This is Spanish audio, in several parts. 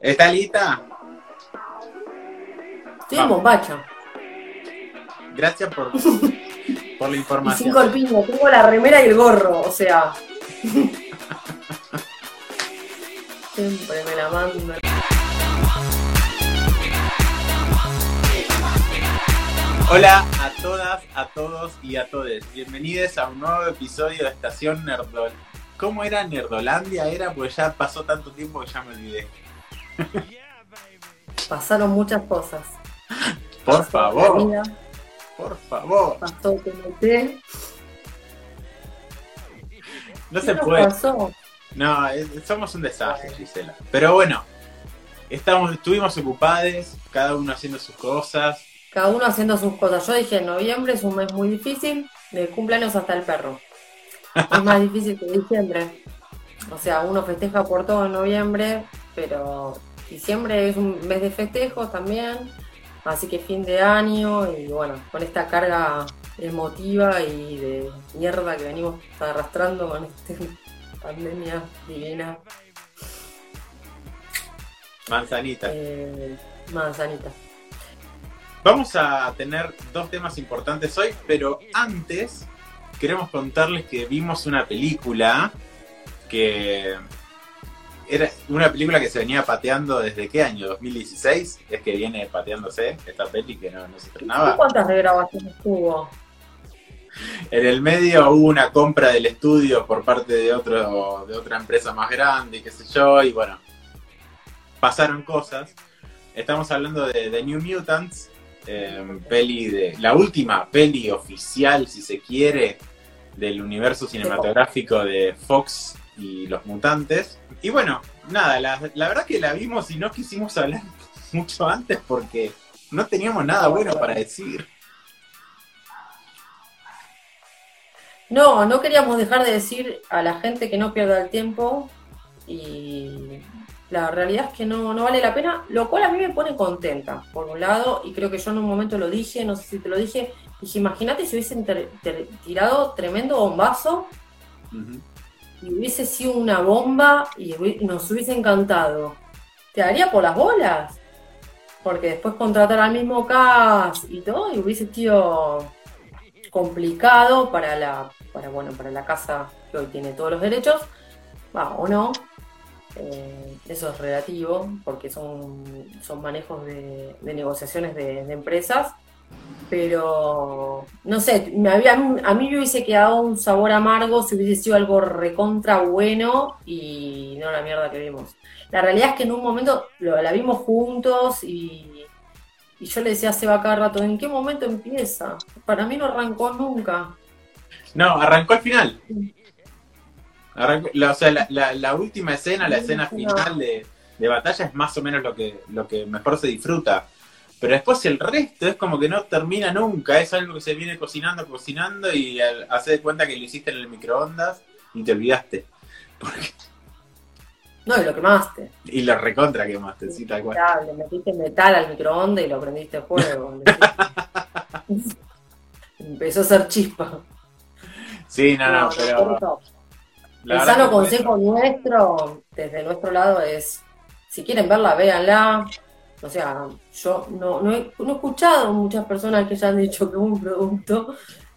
¿Está lista? Estoy en bombacha. Gracias por, por la Y información. sin corpiño. Tengo la remera y el gorro, o sea. Siempre me la mando. Hola a todas, a todos y a todes. Bienvenidos a un nuevo episodio de Estación Nerdol. ¿Cómo era Nerdolandia? Era pues ya pasó tanto tiempo que ya me olvidé. Pasaron muchas cosas. Por favor, por favor. pasó TNT. No ¿Qué se puede. pasó? No, es- somos un desastre, Gisela. Pero bueno, estamos, estuvimos ocupados, cada uno haciendo sus cosas. Cada uno haciendo sus cosas. Yo dije, noviembre es un mes muy difícil, de cumpleaños hasta el perro. Es más difícil que diciembre. O sea, uno festeja por todo en noviembre, pero diciembre es un mes de festejos también. Así que fin de año y bueno, con esta carga emotiva y de mierda que venimos arrastrando con esta pandemia divina. Manzanita. Eh, manzanita. Vamos a tener dos temas importantes hoy, pero antes queremos contarles que vimos una película que era una película que se venía pateando desde qué año, 2016, es que viene pateándose esta peli que no, no se estrenaba. ¿Cuántas regrabaciones tuvo? En el medio hubo una compra del estudio por parte de otro de otra empresa más grande, qué sé yo, y bueno, pasaron cosas. Estamos hablando de The New Mutants, eh, peli de la última peli oficial, si se quiere, del universo cinematográfico de Fox y los mutantes. Y bueno, nada, la, la verdad que la vimos y no quisimos hablar mucho antes porque no teníamos nada bueno para decir. No, no queríamos dejar de decir a la gente que no pierda el tiempo y la realidad es que no, no vale la pena, lo cual a mí me pone contenta, por un lado, y creo que yo en un momento lo dije, no sé si te lo dije, dije, imagínate si hubiesen tirado tremendo bombazo. Y hubiese sido una bomba y nos hubiese encantado. ¿Te daría por las bolas? Porque después contratar al mismo cast y todo, y hubiese sido complicado para la, para, bueno, para la casa que hoy tiene todos los derechos, va, o no. Eh, eso es relativo, porque son, son manejos de, negociaciones de empresas. Pero, no sé, me había, a mí me hubiese quedado un sabor amargo si hubiese sido algo recontra bueno y no la mierda que vimos. La realidad es que en un momento lo- la vimos juntos y, y yo le decía a Seba cada rato, ¿en qué momento empieza? Para mí no arrancó nunca. No, arrancó al final. Arrancó- la, o sea, la, la- la última escena, la escena final de, de batalla es más o menos lo que, lo que mejor se disfruta. Pero después el resto es como que no termina nunca. Es algo que se viene cocinando, cocinando y al, hace de cuenta que lo hiciste en el microondas y te olvidaste. Porque- No, y lo quemaste. y lo recontra quemaste, sí, tal cual. Le metiste metal al microondas y lo prendiste fuego. Empezó a hacer chispa. Sí, no, no, No, pero. El sano consejo nuestro, desde nuestro lado, es, si quieren verla, véanla. O sea, yo no, no, he, no he escuchado muchas personas que ya han dicho que un producto.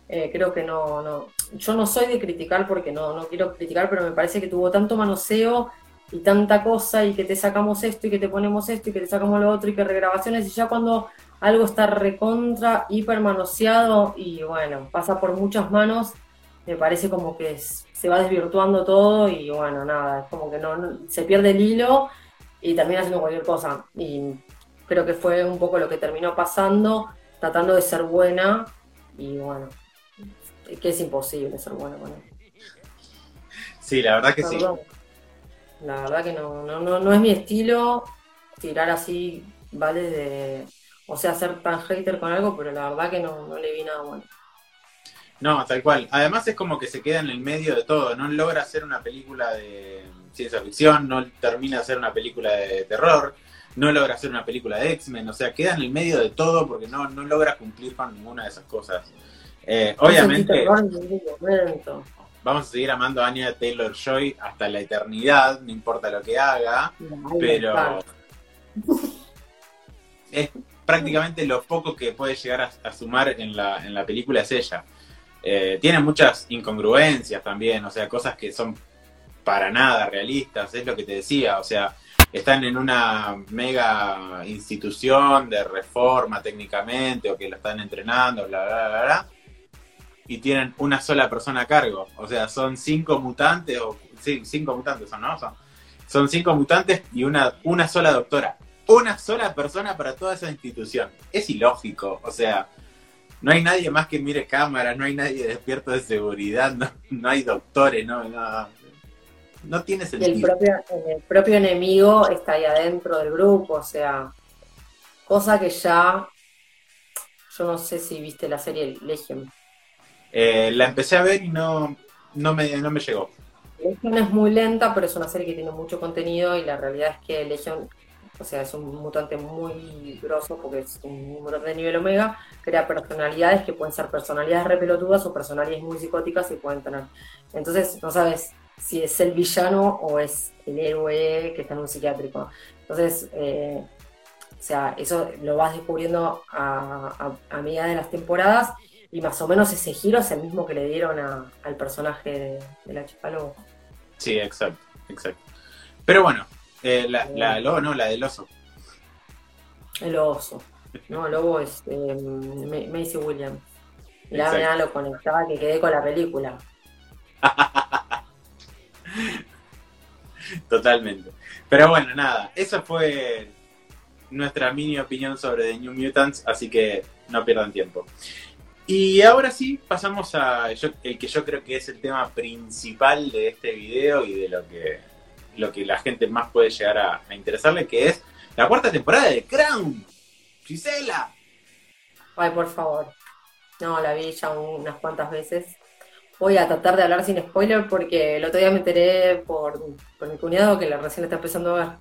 Eh, creo que no, no. Yo no soy de criticar porque no, no quiero criticar, pero me parece que tuvo tanto manoseo y tanta cosa y que te sacamos esto y que te ponemos esto y que te sacamos lo otro y que regrabaciones y ya cuando algo está recontra, hiper manoseado y bueno, pasa por muchas manos, me parece como que se va desvirtuando todo y bueno, nada, es como que no, no- se pierde el hilo y termina haciendo cualquier cosa. Y creo que fue un poco lo que terminó pasando, tratando de ser buena y bueno, que es imposible ser buena con él. Sí, la verdad que sí. La verdad que no, no, no, no es mi estilo tirar así, vale, de, o sea, ser tan hater con algo, pero la verdad que no, no le vi nada bueno. No, tal cual. Además es como que se queda en el medio de todo. No logra hacer una película de ciencia ficción, no termina de hacer una película de terror, no logra hacer una película de X-Men. O sea, queda en el medio de todo porque no, no logra cumplir con ninguna de esas cosas. Eh, obviamente vamos a seguir amando a Anya Taylor Joy hasta la eternidad, no importa lo que haga. Pero, es prácticamente lo poco que puede llegar a, sumar en la, en la película es ella. Eh, tiene muchas incongruencias también, o sea, cosas que son para nada realistas, es lo que te decía, o sea, están en una mega institución de reforma técnicamente o que lo están entrenando, bla, bla, bla, bla, y tienen una sola persona a cargo, o sea, son cinco mutantes, o sí, cinco mutantes son, ¿no? Son, son cinco mutantes y una, una sola doctora, una sola persona para toda esa institución, es ilógico, o sea, no hay nadie más que mire cámaras, no hay nadie despierto de seguridad, no, hay doctores, no, no, no tiene sentido. el propio, el propio enemigo está ahí adentro del grupo, o sea, cosa que ya, yo no sé si viste la serie Legion. Eh, la empecé a ver y no, no, me, no me llegó. Legion es muy lenta, pero es una serie que tiene mucho contenido y la realidad es que Legion o sea, es un mutante muy grosso porque es un mutante de nivel omega, crea personalidades que pueden ser personalidades repelotudas o personalidades muy psicóticas y pueden tener. Entonces, no sabes si es el villano o es el héroe que está en un psiquiátrico. Entonces, eh, o sea, eso lo vas descubriendo a, a, medida de las temporadas y más o menos ese giro es el mismo que le dieron al personaje de, la chica lobo. Sí, exacto, exacto. Pero bueno, eh, la, la lobo, no, la del oso. El oso. No, el lobo es eh, Macy Williams. Mirá, mirá lo conectaba que quedé con la película. Totalmente. Pero bueno, nada, esa fue nuestra mini opinión sobre The New Mutants, así que no pierdan tiempo. Y ahora sí, pasamos a el que yo creo que es el tema principal de este video y de lo que lo que la gente más puede llegar a, interesarle, que es la cuarta temporada de Crown. Gisela. Ay, por favor. No, la vi ya unas cuantas veces. Voy a tratar de hablar sin spoiler porque el otro día me enteré por, mi cuñado que la recién está empezando a ver.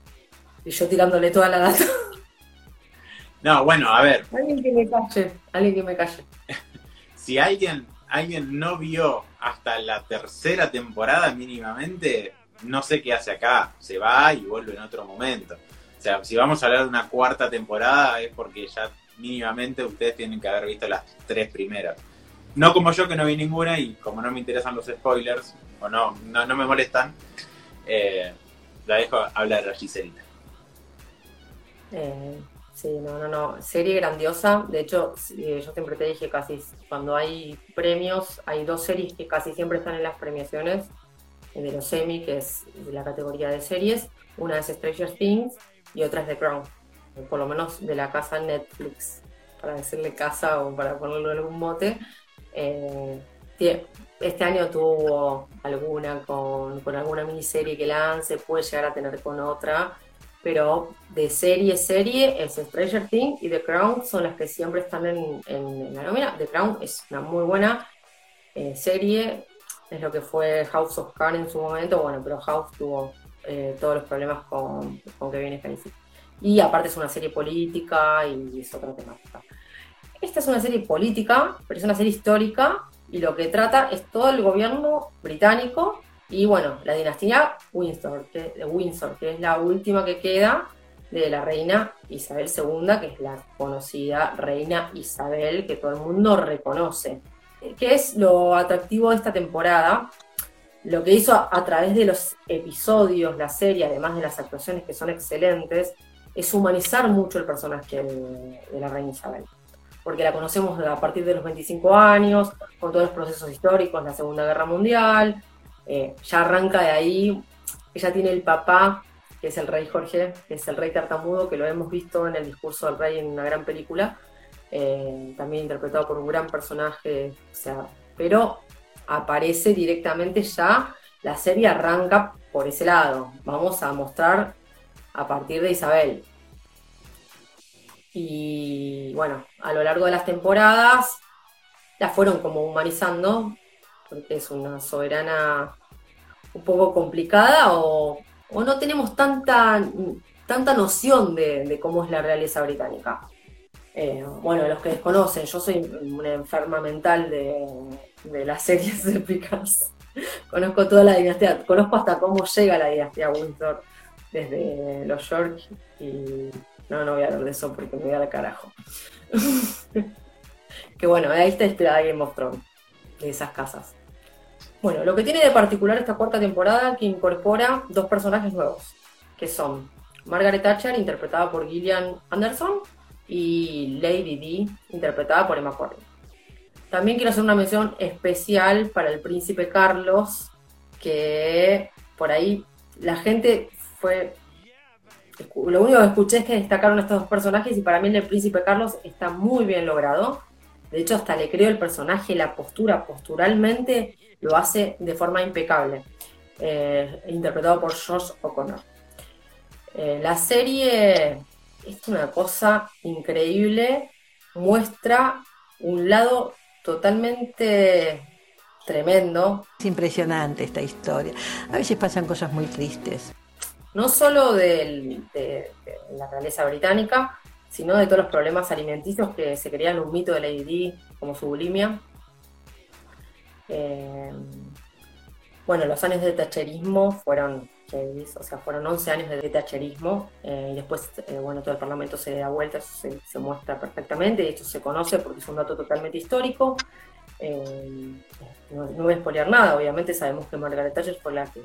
Y yo tirándole toda la data. No, bueno, a ver. Alguien que me calle, alguien que me calle. si alguien, alguien no vio hasta la tercera temporada mínimamente, no sé qué hace acá, se va y vuelve en otro momento. O sea, si vamos a hablar de una cuarta temporada es porque ya mínimamente ustedes tienen que haber visto las tres primeras. No como yo que no vi ninguna y como no me interesan los spoilers, o no, no, me molestan, eh, la dejo hablar a Giselina. Eh, sí, no, no, no. Serie grandiosa. De hecho, eh, yo siempre te dije casi cuando hay premios, hay dos series que casi siempre están en las premiaciones de los semi, que es de la categoría de series. Una es Stranger Things y otra es The Crown, por lo menos de la casa Netflix, para decirle casa o para ponerlo en algún mote. Eh, este año tuvo alguna con, con, alguna miniserie que lance, puede llegar a tener con otra, pero de serie serie es Stranger Things y The Crown son las que siempre están en, en, la nómina. The Crown es una muy buena eh, serie, es lo que fue House of Cards en su momento, bueno, pero House tuvo eh, todos los problemas con, con Kevin Spacey. Y aparte es una serie política y es otra temática. Esta es una serie política, pero es una serie histórica y lo que trata es todo el gobierno británico y bueno, la dinastía Windsor, que, de Windsor, que es la última que queda de la reina Isabel II, que es la conocida reina Isabel que todo el mundo reconoce. ¿Qué es lo atractivo de esta temporada? Lo que hizo a, través de los episodios, la serie, además de las actuaciones que son excelentes, es humanizar mucho el personaje de, la reina Isabel. Porque la conocemos a partir de los 25 años, con todos los procesos históricos, la Segunda Guerra Mundial, eh, ya arranca de ahí, ella tiene el papá, que es el rey Jorge, que es el rey tartamudo, que lo hemos visto en el discurso del rey en una gran película, eh, también interpretado por un gran personaje, o sea, pero aparece directamente ya, la serie arranca por ese lado, vamos a mostrar a partir de Isabel. Y bueno, a lo largo de las temporadas la fueron como humanizando, porque es una soberana un poco complicada o, no tenemos tanta, tanta noción de cómo es la realeza británica. Eh, bueno, los que desconocen, yo soy una enferma mental de, las series épicas. conozco toda la dinastía, conozco hasta cómo llega la dinastía Windsor. desde los York no, no voy a hablar de eso porque me voy al carajo. que bueno, ahí está inspirada Game of Thrones, de esas casas. Bueno, lo que tiene de particular esta cuarta temporada que incorpora dos personajes nuevos, que son Margaret Thatcher, interpretada por Gillian Anderson, y Lady D, interpretada por Emma Corrin. También quiero hacer una mención especial para el príncipe Carlos, que por ahí la gente fue... Lo único que escuché es que destacaron estos dos personajes y para mí el príncipe Carlos está muy bien logrado. De hecho, hasta le creo el personaje, la postura, posturalmente lo hace de forma impecable. Eh, interpretado por Josh O'Connor. Eh, la serie es una cosa increíble, muestra un lado totalmente tremendo. Es impresionante esta historia. A veces pasan cosas muy tristes. No solo de, la realeza británica, sino de todos los problemas alimenticios que se creían un mito de Lady Di, como su bulimia. Eh, bueno, los años de tacherismo fueron o sea, fueron 11 años de thatcherismo eh, y después, eh, bueno, todo el Parlamento se da vuelta, se, muestra perfectamente y esto se conoce porque es un dato totalmente histórico. Eh, no, voy a expoliar nada, obviamente sabemos que Margaret Thatcher fue la que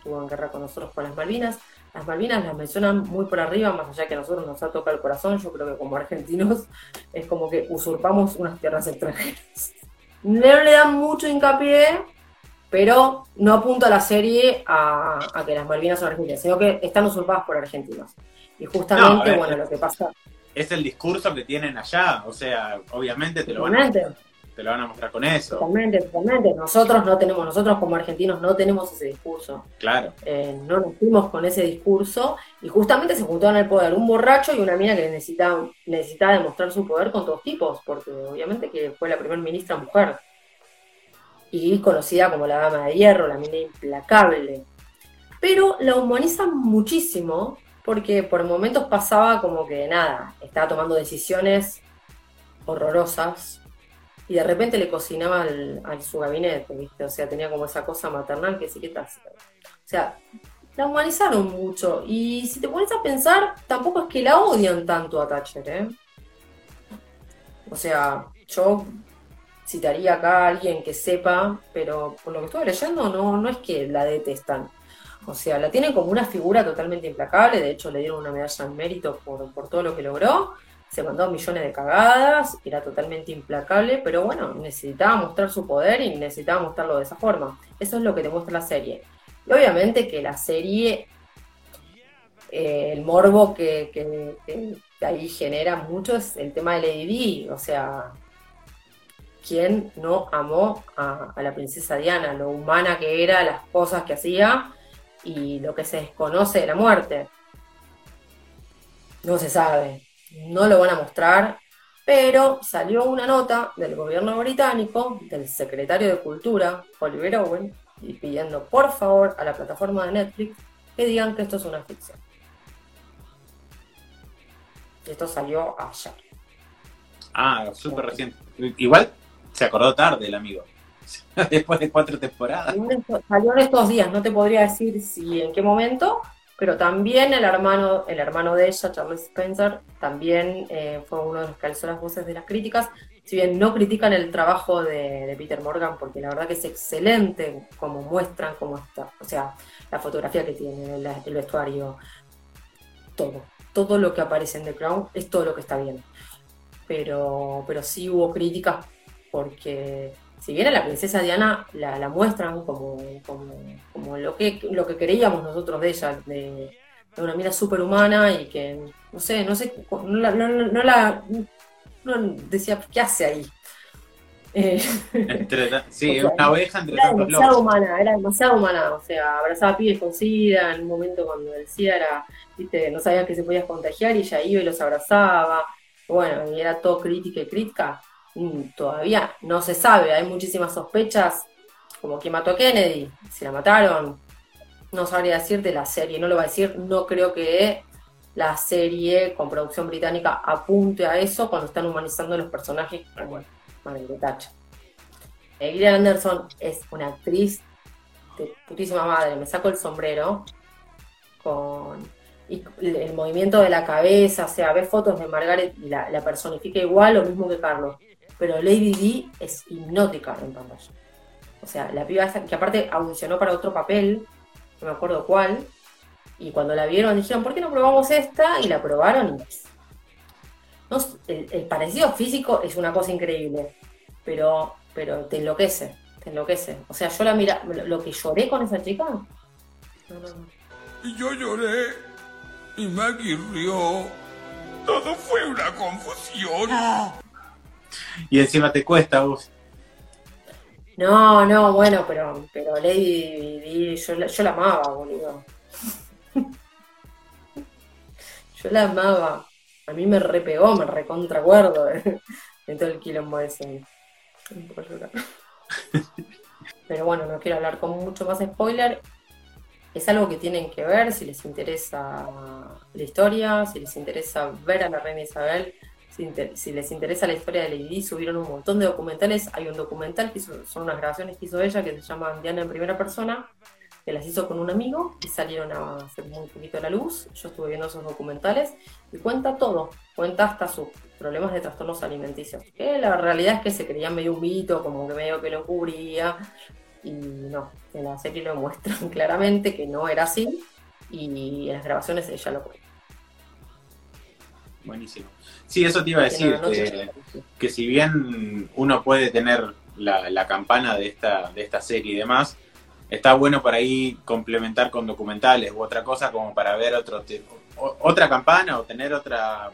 estuvo en guerra con nosotros con las Malvinas. Las Malvinas las mencionan muy por arriba, más allá que a nosotros nos ha tocado el corazón, yo creo que como argentinos es como que usurpamos unas tierras extranjeras. No le dan mucho hincapié pero no apunta la serie a, que las Malvinas son argentinas, sino que están usurpadas por argentinos. Y justamente, bueno, lo que pasa... Es el discurso que tienen allá, o sea, obviamente te lo, van a, te lo van a mostrar con eso. Totalmente, totalmente. Nosotros no tenemos, nosotros como argentinos no tenemos ese discurso. Claro. Eh, no nos fuimos con ese discurso y justamente se juntaron al poder un borracho y una mina que necesitaba, necesitaba demostrar su poder con todos tipos, porque obviamente que fue la primera ministra mujer y conocida como la Dama de Hierro, la mina implacable. Pero la humanizan muchísimo porque por momentos pasaba como que nada, estaba tomando decisiones horrorosas y de repente le cocinaba al, su gabinete, ¿viste? O sea, tenía como esa cosa maternal que sí que está. O sea, la humanizaron mucho y si te pones a pensar, tampoco es que la odian tanto a Thatcher, ¿eh? O sea, yo citaría acá a alguien que sepa, pero por lo que estuve leyendo no, no es que la detestan. O sea, la tienen como una figura totalmente implacable, de hecho le dieron una medalla en mérito por, por todo lo que logró, se mandó millones de cagadas, era totalmente implacable, pero bueno, necesitaba mostrar su poder y necesitaba mostrarlo de esa forma. Eso es lo que te muestra la serie. Y obviamente que la serie, eh, el morbo que, ahí genera mucho es el tema de Lady Di, o sea, ¿quién no amó a, la princesa Diana? Lo humana que era, las cosas que hacía y lo que se desconoce de la muerte. No se sabe, no lo van a mostrar, pero salió una nota del gobierno británico, del secretario de Cultura, Oliver Owen, y pidiendo por favor a la plataforma de Netflix que digan que esto es una ficción. Esto salió ayer. Ah, súper reciente. Igual se acordó tarde el amigo. Después de cuatro temporadas. Salió en estos días, no te podría decir si en qué momento, pero también el hermano, el hermano de ella, Charles Spencer, también eh, fue uno de los que alzó las voces de las críticas. Si bien no critican el trabajo de, Peter Morgan, porque la verdad que es excelente como muestran cómo está, o sea, la fotografía que tiene, el, vestuario, todo, todo lo que aparece en The Crown es todo lo que está bien. Pero, pero sí hubo críticas porque si bien a la princesa Diana la, muestran como, como, lo, que, lo que creíamos nosotros de ella, de, una mira superhumana y que, no sé, no sé, no la, no, la decía, ¿qué hace ahí? Eh, sí, una oveja entre Era demasiado humana, era demasiado humana, o sea, abrazaba pibes con SIDA en un momento cuando el SIDA era, viste, no sabían que se podía contagiar y ella iba y los abrazaba, bueno, y era todo crítica y crítica todavía no se sabe, hay muchísimas sospechas, como que mató a Kennedy, si la mataron, no sabría decirte la serie, no lo va a decir, no creo que la serie con producción británica apunte a eso cuando están humanizando los personajes bueno, Margaret Thatcher. Gillian Anderson es una actriz de putísima madre, me saco el sombrero. con y el movimiento de la cabeza, o sea, ves fotos de Margaret y la personifica igual, lo mismo que Carlos. Pero Lady D es hipnótica en pantalla. O sea, la piba esa, que aparte audicionó para otro papel, no me acuerdo cuál, y cuando la vieron dijeron, ¿por qué no probamos esta? Y la probaron y no, el, el, parecido físico es una cosa increíble, pero, pero te enloquece, te enloquece. O sea, yo la mira, lo que lloré con esa chica. No, no, no. Y yo lloré, y Maggie rió. Todo fue una confusión. Y encima te cuesta vos. No, no, bueno, pero, pero Lady Di, yo, la- yo la amaba, boludo. yo la amaba. A mí me repegó, me recontracuerdo de, de todo el quilombo ese. Pero bueno, no quiero hablar con mucho más spoiler. Es algo que tienen que ver si les interesa la historia, si les interesa ver a la reina Isabel, si, les interesa la historia de Lady subieron un montón de documentales. Hay un documental que hizo- son unas grabaciones que hizo ella que se llaman Diana en primera persona, que las hizo con un amigo y salieron a hacer muy poquito la luz. Yo estuve viendo esos documentales y cuenta todo, cuenta hasta sus problemas de trastornos alimenticios. Que la realidad es que se creía medio un mito, como que medio que lo cubría. Y no, en la serie lo muestran claramente que no era así y en las grabaciones ella lo cuenta. Buenísimo. Sí, eso te iba a decir, no que, si bien uno puede tener la, la campana de esta, de esta serie y demás, está bueno por ahí complementar con documentales u otra cosa como para ver otro o- otra campana o tener otra,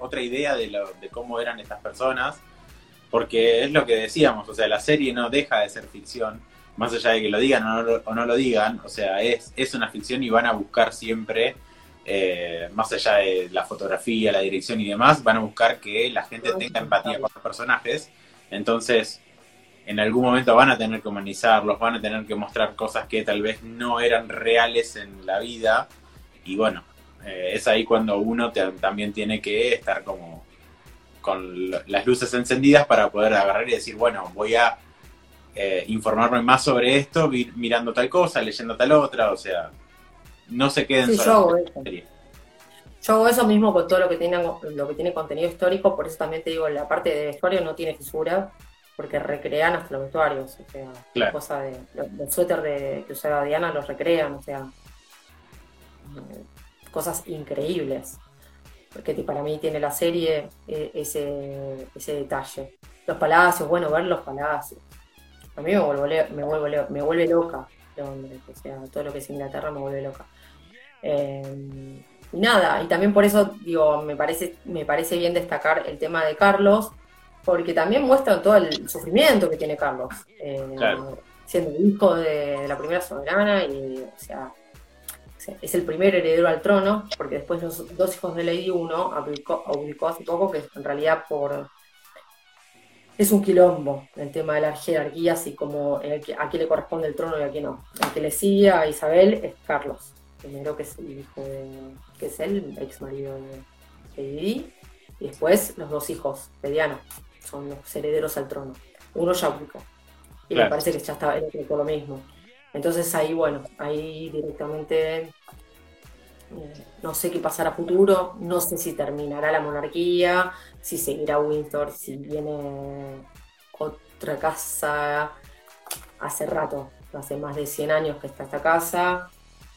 otra idea de, lo, de cómo eran estas personas, porque es lo que decíamos, o sea, la serie no deja de ser ficción, más allá de que lo digan o no, lo- o no lo digan, o sea, es, es una ficción y van a buscar siempre eh, más allá de la fotografía, la dirección y demás, van a buscar que la gente tenga empatía con los personajes. Entonces, en algún momento van a tener que humanizarlos, van a tener que mostrar cosas que tal vez no eran reales en la vida. Y bueno, eh, es ahí cuando uno también tiene que estar como con las luces encendidas para poder agarrar y decir, bueno, voy a eh, informarme más sobre esto, mirando tal cosa, leyendo tal otra, o sea, no se queden Sí, yo hago serie. Yo hago eso mismo con todo lo que tiene, lo que tiene contenido histórico, por eso también te digo, la parte de vestuario no tiene fisura, porque recrean hasta los vestuarios, o sea, Claro. cosa de, los suéter de, que usaba Diana los recrean, o sea, eh, cosas increíbles, porque para mí tiene la serie eh, ese, ese detalle. Los palacios, bueno, ver los palacios. A mí me vuelve, me vuelve, lo- me vuelve loca Londres, o sea, todo lo que es Inglaterra me vuelve loca. Eh, y nada, y también por eso digo, me parece, me parece bien destacar el tema de Carlos, porque también muestran todo el sufrimiento que tiene Carlos, eh, Claro. siendo hijo de la primera soberana y, o sea, es el primer heredero al trono, porque después los dos hijos de Lady uno publicó, publicó hace poco que en realidad por es un quilombo el tema de las jerarquías y como el a quién le corresponde el trono y a quién no. El que le sigue a Isabel es Carlos, primero que es el hijo de, que es el ex marido de Lady Di, y después los dos hijos de Diana, son los herederos al trono. Uno ya abdicó. Y Claro. me parece que ya estaba el otro por lo mismo. Entonces ahí, bueno, ahí directamente no sé qué pasará a futuro, no sé si terminará la monarquía, si seguirá Windsor, si viene otra casa. Hace rato, hace más de 100 años que está esta casa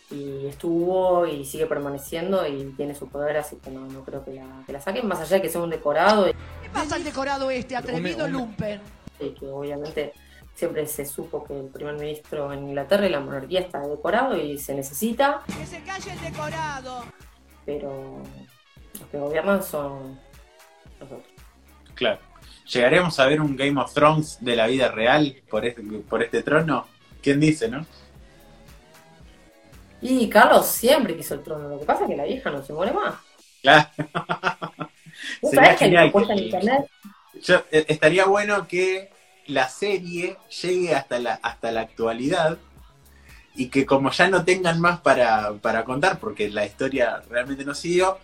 y estuvo y sigue permaneciendo y tiene su poder, así que no, no creo que la, que la saquen, más allá de que sea un decorado. Y ¿Qué pasa al decorado este, atrevido lumpen? y que obviamente siempre se supo que el primer ministro en Inglaterra y la monarquía está decorado y se necesita, Que se calle el decorado. pero los que gobiernan son los otros. Claro. ¿Llegaremos a ver un Game of Thrones de la vida real por este, por este trono? ¿Quién dice, no? Y Carlos siempre quiso el trono, lo que pasa es que la vieja no se muere más. Claro. ¿Vos sabés que hay propuesta en internet? Yo, eh, estaría bueno que la serie llegue hasta la, hasta la actualidad y que como ya no tengan más para, para contar, porque la historia realmente no siguió,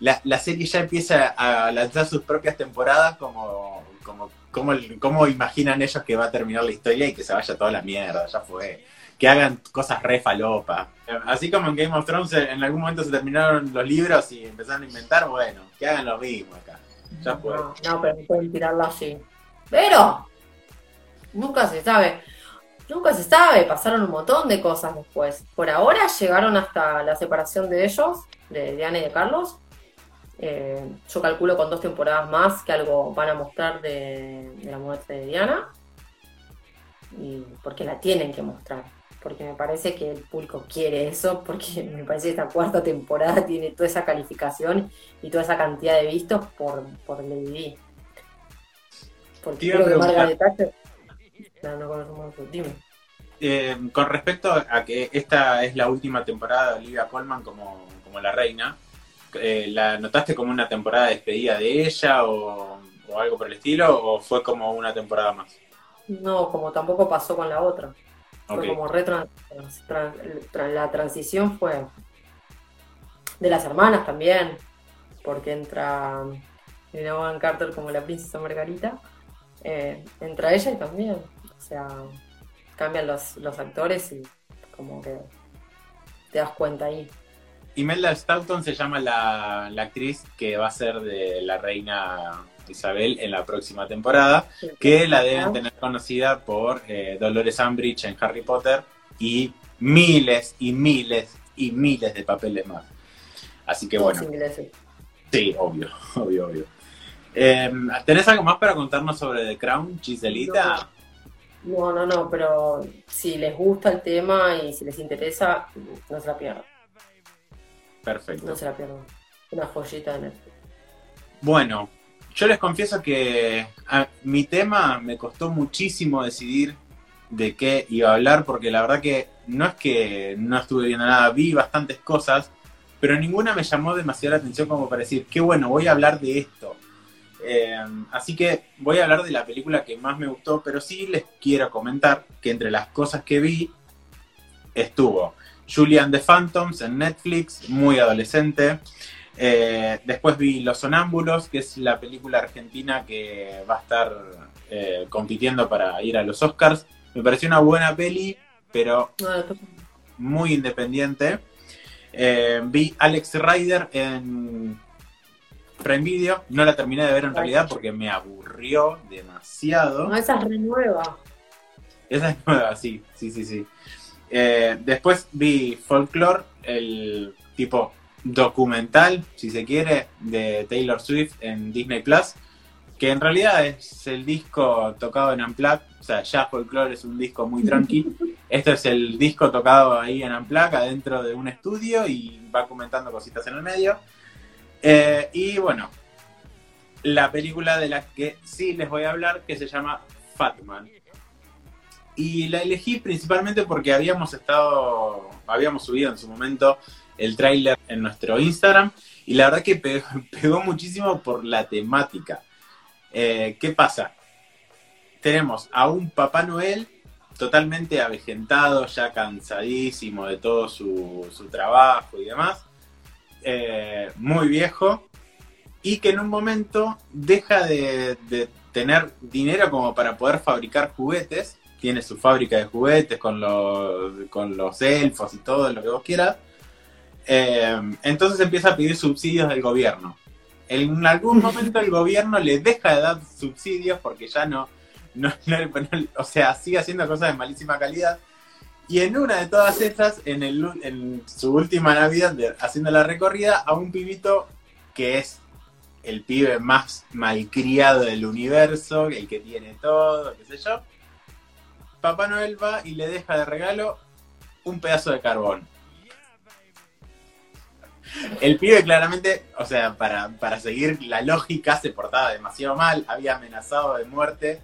la, la serie ya empieza a lanzar sus propias temporadas como, como, como, como imaginan ellos que va a terminar la historia y que se vaya toda la mierda, ya fue. que hagan cosas re falopa. Así como en Game of Thrones en algún momento se terminaron los libros y empezaron a inventar, bueno, que hagan lo mismo acá. Ya fue. No, no, pero no pueden tirarla así. Pero nunca se sabe. Nunca se sabe, pasaron un montón de cosas después. Por ahora llegaron hasta la separación de ellos, de Diana y de Carlos. Eh, yo calculo con dos temporadas más que algo van a mostrar de, de la muerte de Diana. Y porque la tienen que mostrar. Porque me parece que el público quiere eso, porque me parece que esta cuarta temporada tiene toda esa calificación y toda esa cantidad de vistos por, por Lady Di. Porque creo que preguntar. Margaret Thatcher. No, no conozco mucho. Dime. Eh, con respecto a que esta es la última temporada de Olivia Colman como, como la reina, eh, ¿la notaste como una temporada de despedida de ella o, o algo por el estilo? ¿O fue como una temporada más? No, como tampoco pasó con la otra. Fue como retran- tran- tran- la transición fue de las hermanas también, porque entra Bonham Carter como la princesa Margarita, eh, entra ella y también, o sea, cambian los, los actores y como que te das cuenta ahí. Imelda Staunton se llama la, la actriz que va a ser de la reina Isabel en la próxima temporada, que la deben tener conocida por eh, Dolores Umbridge en Harry Potter y miles y miles y miles de papeles más. Así que bueno, sí, obvio, obvio, obvio. Eh, ¿Tenés algo más para contarnos sobre The Crown, Giselita? No, no, no, pero si les gusta el tema y si les interesa, no se la pierdan, Perfecto. no se la pierdan. Una joyita de Netflix. Bueno, yo les confieso que a- mi tema me costó muchísimo decidir de qué iba a hablar, porque la verdad que no es que no estuve viendo nada, vi bastantes cosas, pero ninguna me llamó demasiado la atención como para decir, qué bueno, voy a hablar de esto. Eh, así que voy a hablar de la película que más me gustó, pero sí les quiero comentar que entre las cosas que vi estuvo Julian the Phantoms en Netflix, muy adolescente. Eh, después vi Los Sonámbulos, que es la película argentina que va a estar eh, compitiendo para ir a los Oscars. Me pareció una buena peli, pero muy independiente. Eh, vi Alex Rider en Prime Video. No la terminé de ver en realidad porque me aburrió demasiado. no, esa es re nueva. Esa es nueva, sí, sí, sí, sí. Eh, después vi Folklore, el tipo documental, si se quiere, de Taylor Swift en Disney Plus, que en realidad es el disco tocado en Unplugged, o sea, ya Folklore es un disco muy tranqui. Esto es el disco tocado ahí en Unplugged, adentro de un estudio y va comentando cositas en el medio. Eh, y bueno, la película de la que sí les voy a hablar, que se llama Fatman. Y la elegí principalmente porque habíamos estado, habíamos subido en su momento el tráiler en nuestro Instagram y la verdad que pegó, muchísimo por la temática. Eh, ¿Qué pasa? Tenemos a un Papá Noel totalmente avejentado, ya cansadísimo de todo su, su trabajo y demás, eh, muy viejo, y que en un momento deja de, de tener dinero como para poder fabricar juguetes, tiene su fábrica de juguetes con los, con los elfos y todo lo que vos quieras, eh, entonces empieza a pedir subsidios del gobierno. En algún momento el gobierno le deja de dar subsidios porque ya no, no, no- no- o sea, sigue haciendo cosas de malísima calidad. Y en una de todas esas, en, el, en su última Navidad, haciendo la recorrida, a un pibito que es el pibe más malcriado del universo, el que tiene todo, qué sé yo. Papá Noel va y le deja de regalo un pedazo de carbón. El pibe claramente, o sea, para, para seguir la lógica, se portaba demasiado mal, había amenazado de muerte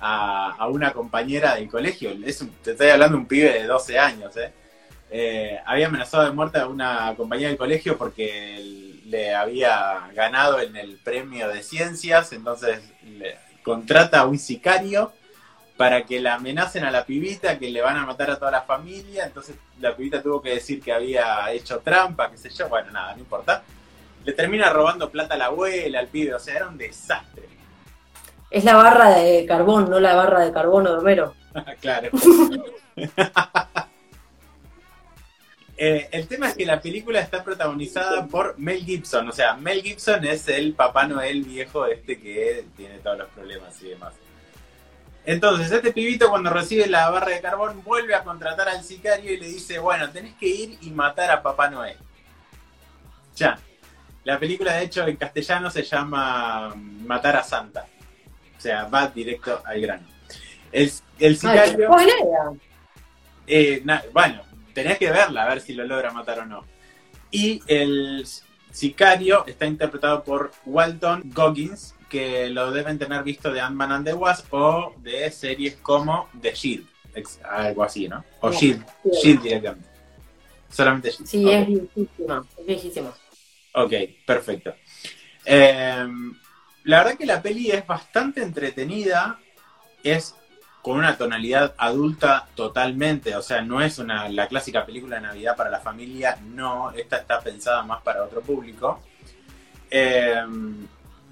a, una compañera del colegio. Te estoy hablando de un pibe de 12 años, ¿eh? Eh, había amenazado de muerte a una compañera del colegio porque le había ganado en el premio de ciencias, entonces le contrata a un sicario para que la amenacen a la pibita, que le van a matar a toda la familia, entonces la pibita tuvo que decir que había hecho trampa, qué sé yo, bueno, nada, no importa. Le termina robando plata a la abuela, al pibe, o sea, era un desastre. Es la barra de carbón, no la barra de carbono de Homero. claro. Eh, el tema es que la película está protagonizada por Mel Gibson. O sea, Mel Gibson es el Papá Noel viejo este que tiene todos los problemas y demás. Entonces, este pibito cuando recibe la barra de carbón vuelve a contratar al sicario y le dice, bueno, tenés que ir y matar a Papá Noel. Ya. La película, de hecho, en castellano se llama Matar a Santa. O sea, va directo al grano. El, el Ay, sicario... spoilea. Eh, na- bueno, tenés que verla a ver si lo logra matar o no. Y el sicario está interpretado por Walton Goggins, que lo deben tener visto de Ant-Man and the Wasp o de series como The Shield, algo así, ¿no? O No, Shield, sí. Shield directamente. Solamente Shield. Sí, es viejísima, es viejísima. Ok, perfecto. Eh, la verdad que la peli es bastante entretenida, es con una tonalidad adulta totalmente, o sea, no es una, la clásica película de Navidad para la familia, no, esta está pensada más para otro público. Eh,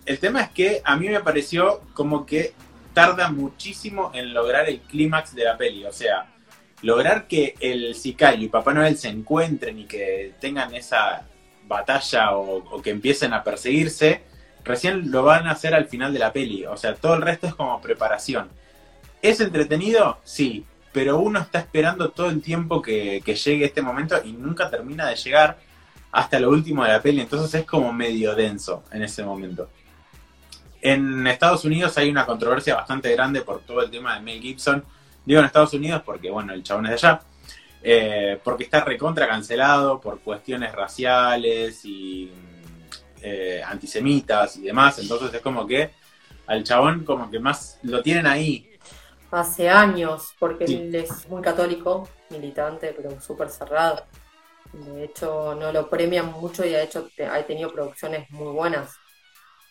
el tema es que a mí me pareció como que tarda muchísimo en lograr el clímax de la peli, o sea, lograr que el sicario y Papá Noel se encuentren y que tengan esa batalla o, o que empiecen a perseguirse, recién lo van a hacer al final de la peli. O sea, todo el resto es como preparación. ¿Es entretenido? Sí, pero uno está esperando todo el tiempo que, llegue este momento y nunca termina de llegar hasta lo último de la peli, entonces es como medio denso en ese momento. En Estados Unidos hay una controversia bastante grande por todo el tema de Mel Gibson. Digo en Estados Unidos porque, bueno, el chabón es de allá. Eh, porque está recontra cancelado por cuestiones raciales y eh, antisemitas y demás. Entonces es como que al chabón como que más lo tienen ahí. Hace años, porque Sí. él es muy católico, militante, pero súper cerrado. De hecho, no lo premian mucho y ha hecho, ha tenido producciones muy buenas.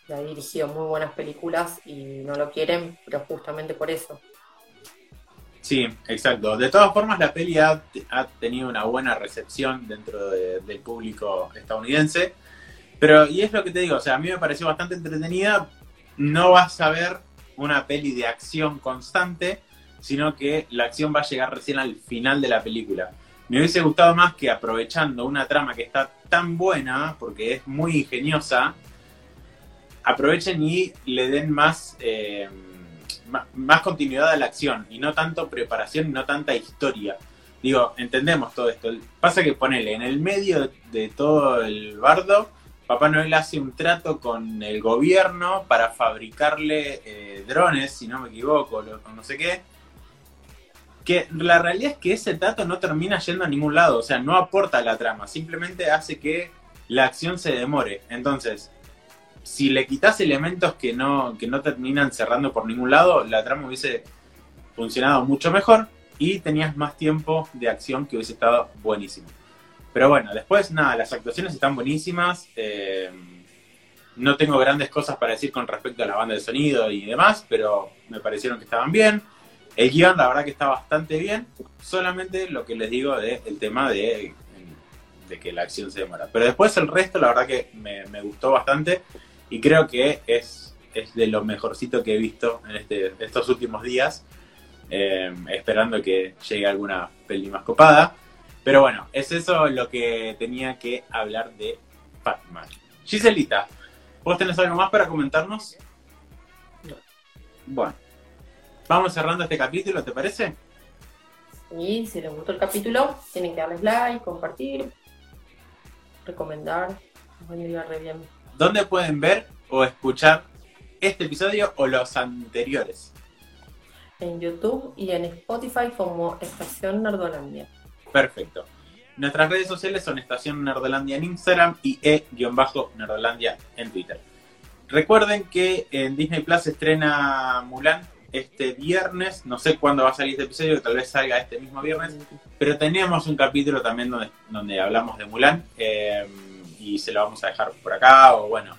Y ha dirigido muy buenas películas y no lo quieren, pero justamente por eso. Sí, exacto. De todas formas, la peli ha, ha tenido una buena recepción dentro de- del público estadounidense. Pero, y es lo que te digo, o sea, a mí me pareció bastante entretenida. No vas a ver una peli de acción constante, sino que la acción va a llegar recién al final de la película. Me hubiese gustado más que aprovechando una trama que está tan buena, porque es muy ingeniosa, aprovechen y le den más, eh, más continuidad a la acción y no tanto preparación y no tanta historia. Digo, entendemos todo esto. Pasa que ponele, en el medio de todo el bardo, Papá Noel hace un trato con el gobierno para fabricarle eh, drones, si no me equivoco, lo- no sé qué. Que la realidad es que ese trato no termina yendo a ningún lado, o sea, no aporta la trama, simplemente hace que la acción se demore. Entonces, si le quitas elementos que no, que no terminan cerrando por ningún lado, la trama hubiese funcionado mucho mejor y tenías más tiempo de acción que hubiese estado buenísimo. Pero bueno, después nada, las actuaciones están buenísimas. eh, no tengo grandes cosas para decir con respecto a la banda de sonido y demás, pero me parecieron que estaban bien. El guion, la verdad que está bastante bien. Solamente lo que les digo del tema de, de que la acción se demora. Pero después el resto, la verdad que me, me gustó bastante. Y creo que es, es de lo mejorcito que he visto en este, estos últimos días. eh, esperando que llegue alguna peli más copada. Pero bueno, es eso lo que tenía que hablar de Batman. Giselita, ¿vos tenés algo más para comentarnos? No. Bueno, vamos cerrando este capítulo, ¿te parece? Y si les gustó el capítulo, tienen que darles like, compartir, recomendar. Nos va a ir re bien. ¿Dónde pueden ver o escuchar este episodio o los anteriores? En YouTube y en Spotify como Estación Nerdolandia. Perfecto. Nuestras redes sociales son Estación Nerdolandia en Instagram y E-Nerdolandia en Twitter. Recuerden que en Disney Plus se estrena Mulan este viernes. No sé cuándo va a salir este episodio, tal vez salga este mismo viernes. Pero tenemos un capítulo también donde, hablamos de Mulan. eh, y se lo vamos a dejar por acá, o bueno,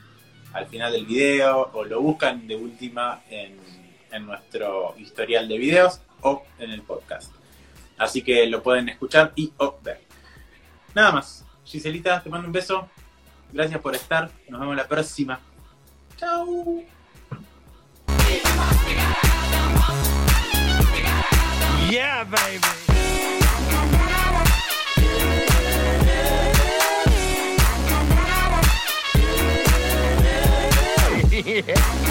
al final del video, o lo buscan de última en nuestro historial de videos o en el podcast. Así que lo pueden escuchar y ver. Nada más. Giselita, te mando un beso. Gracias por estar. Nos vemos la próxima. Chao. Yeah, baby. yeah.